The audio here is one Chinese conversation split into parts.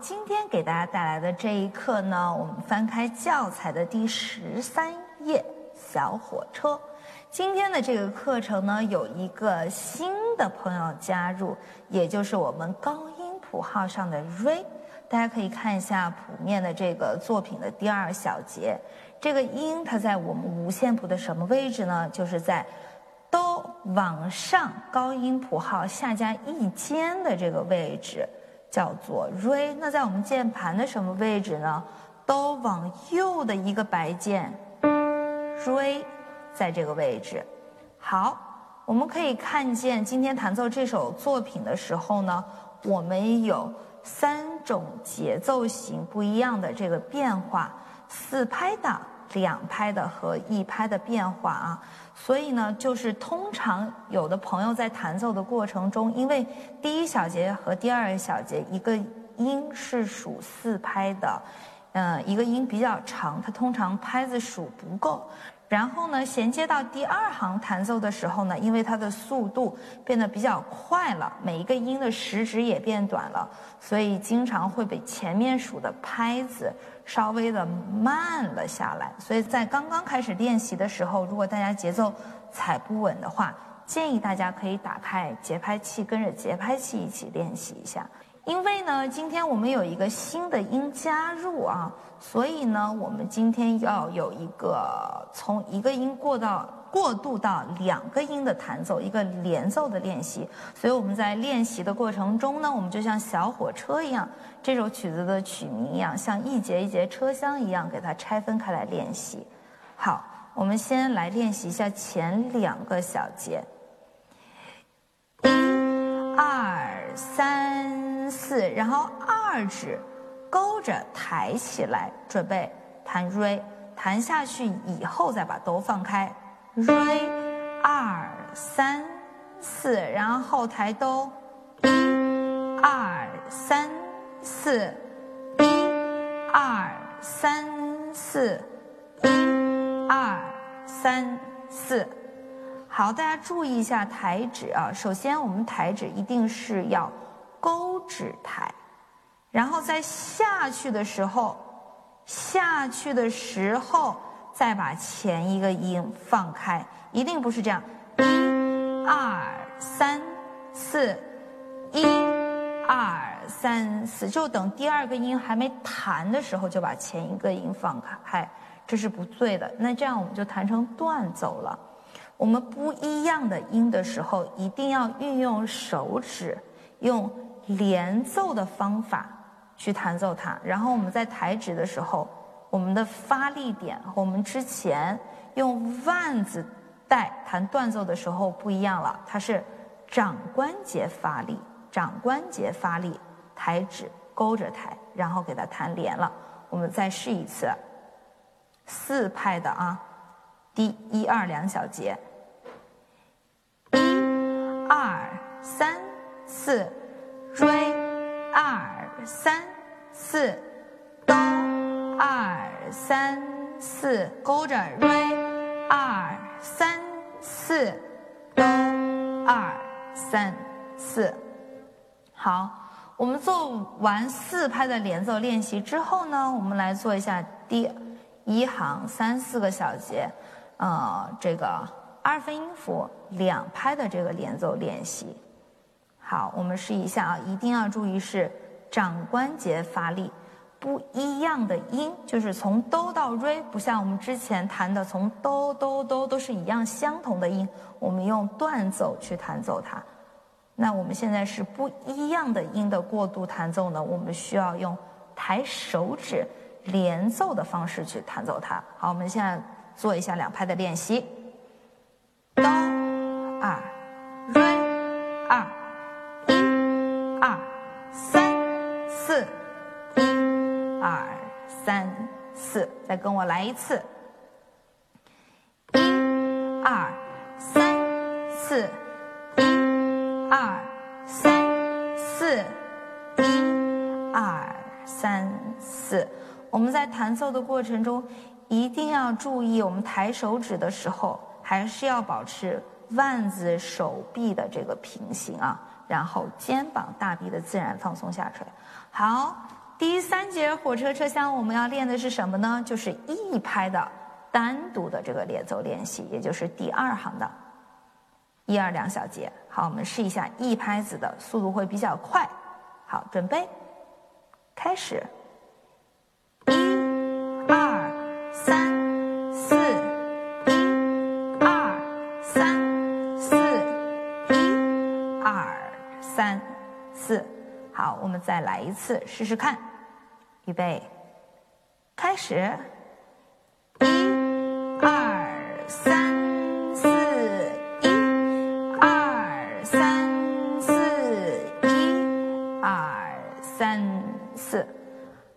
今天给大家带来的这一课呢，我们翻开教材的第十三页，小火车。今天的这个课程呢，有一个新的朋友加入，也就是我们高音谱号上的 re。大家可以看一下谱面的这个作品的第二小节，这个音它在我们五线谱的什么位置呢？就是在哆往上高音谱号下加一间的这个位置。叫做 re，那在我们键盘的什么位置呢？都往右的一个白键，re，在这个位置。好，我们可以看见今天弹奏这首作品的时候呢，我们有三种节奏型不一样的这个变化，四拍的。两拍的和一拍的变化啊，所以呢，就是通常有的朋友在弹奏的过程中，因为第一小节和第二小节一个音是属四拍的，嗯，一个音比较长，它通常拍子数不够。然后呢，衔接到第二行弹奏的时候呢，因为它的速度变得比较快了，每一个音的时值也变短了，所以经常会被前面数的拍子稍微的慢了下来。所以在刚刚开始练习的时候，如果大家节奏踩不稳的话，建议大家可以打开节拍器，跟着节拍器一起练习一下。因为呢，今天我们有一个新的音加入啊，所以呢，我们今天要有一个从一个音过到过渡到两个音的弹奏，一个连奏的练习。所以我们在练习的过程中呢，我们就像小火车一样，这首曲子的曲名一样，像一节一节车厢一样，给它拆分开来练习。好，我们先来练习一下前两个小节，一、二、三。四，然后二指勾着抬起来，准备弹 re，弹下去以后再把哆放开，re，二三四，然后抬哆，一二三四，一二三四，一二三四，好，大家注意一下抬指啊，首先我们抬指一定是要。勾指抬，然后在下去的时候，下去的时候再把前一个音放开，一定不是这样，一、二、三、四，一、二、三、四，就等第二个音还没弹的时候就把前一个音放开，这是不对的。那这样我们就弹成断奏了。我们不一样的音的时候，一定要运用手指，用。连奏的方法去弹奏它，然后我们在抬指的时候，我们的发力点和我们之前用腕子带弹断奏的时候不一样了，它是掌关节发力，掌关节发力，抬指勾着抬，然后给它弹连了。我们再试一次，四拍的啊，第一二两小节，一、二、三、四。追二三四哆二三四勾着瑞二三四哆二三四，好，我们做完四拍的连奏练习之后呢，我们来做一下第一行三四个小节，呃，这个二分音符两拍的这个连奏练习。好，我们试一下啊，一定要注意是掌关节发力，不一样的音，就是从哆到瑞，不像我们之前弹的从哆哆哆都是一样相同的音，我们用断奏去弹奏它。那我们现在是不一样的音的过渡弹奏呢，我们需要用抬手指连奏的方式去弹奏它。好，我们现在做一下两拍的练习，哆二瑞二一。二三四，一二三四，再跟我来一次。一二三四，一二三四，一二三四。我们在弹奏的过程中，一定要注意，我们抬手指的时候，还是要保持腕子手臂的这个平行啊。然后肩膀大臂的自然放松下垂。好，第三节火车车厢我们要练的是什么呢？就是一拍的单独的这个连奏练习，也就是第二行的一二两小节。好，我们试一下一拍子的速度会比较快。好，准备，开始，三、四。好，我们再来一次，试试看。预备，开始，一、二、三、四，一、二、三、四，一、二、三、四。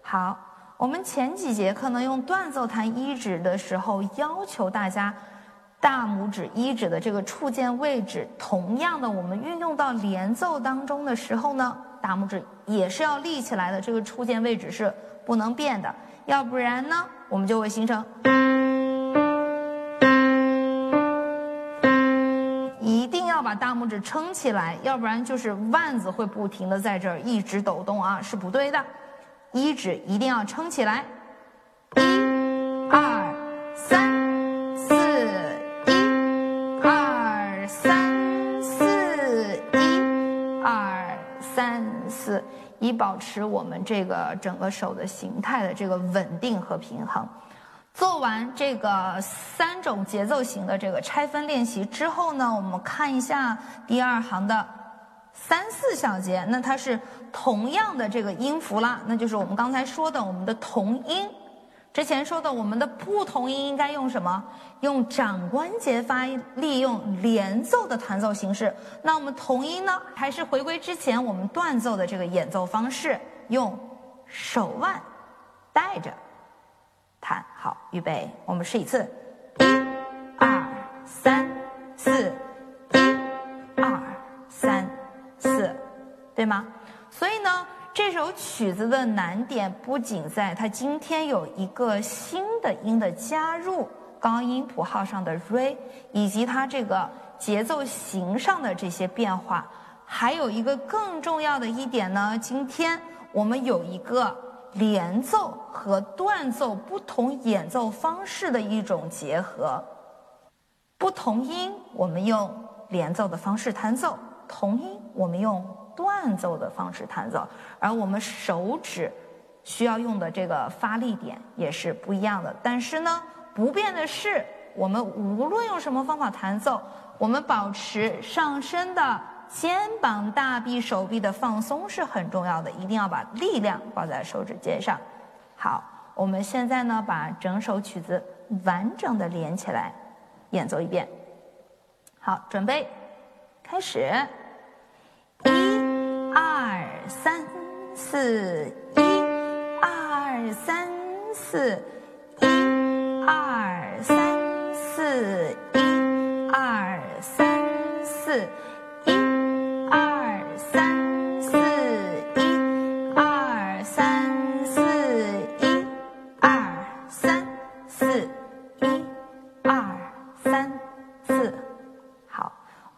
好，我们前几节课呢，用断奏弹一指的时候，要求大家大拇指一指的这个触键位置，同样的，我们运用到连奏当中的时候呢。大拇指也是要立起来的，这个触键位置是不能变的，要不然呢，我们就会形成。一定要把大拇指撑起来，要不然就是腕子会不停的在这儿一直抖动啊，是不对的。一指一定要撑起来，一、使我们这个整个手的形态的这个稳定和平衡。做完这个三种节奏型的这个拆分练习之后呢，我们看一下第二行的三四小节，那它是同样的这个音符啦，那就是我们刚才说的我们的同音。之前说的我们的不同音应该用什么？用掌关节发力，用连奏的弹奏形式。那我们同音呢？还是回归之前我们断奏的这个演奏方式，用手腕带着弹。好，预备，我们试一次，一、二、三、四，一、二、三、四，对吗？这首曲子的难点不仅在它今天有一个新的音的加入，高音谱号上的 re，以及它这个节奏型上的这些变化，还有一个更重要的一点呢。今天我们有一个连奏和断奏不同演奏方式的一种结合，不同音我们用连奏的方式弹奏，同音我们用。断奏的方式弹奏，而我们手指需要用的这个发力点也是不一样的。但是呢，不变的是，我们无论用什么方法弹奏，我们保持上身的肩膀、大臂、手臂的放松是很重要的，一定要把力量抱在手指尖上。好，我们现在呢，把整首曲子完整的连起来演奏一遍。好，准备，开始，四，一二三四，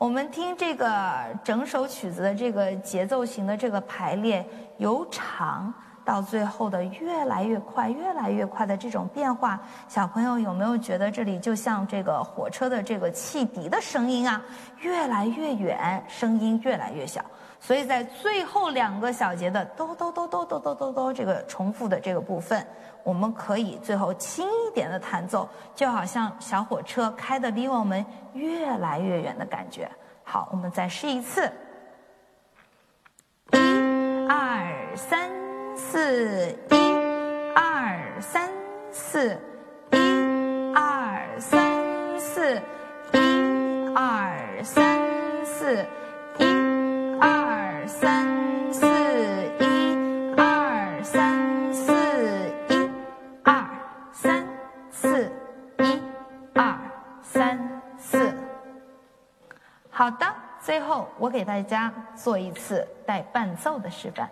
我们听这个整首曲子的这个节奏型的这个排列，由长到最后的越来越快、越来越快的这种变化，小朋友有没有觉得这里就像这个火车的这个汽笛的声音啊？越来越远，声音越来越小。所以在最后两个小节的哆哆哆哆哆哆哆哆这个重复的这个部分，我们可以最后轻一点的弹奏，就好像小火车开的离我们越来越远的感觉。好，我们再试一次，一、二、三、四，一、二、三、四，一、二、三、四，一、二、三、四。好的，最后我给大家做一次带伴奏的示范。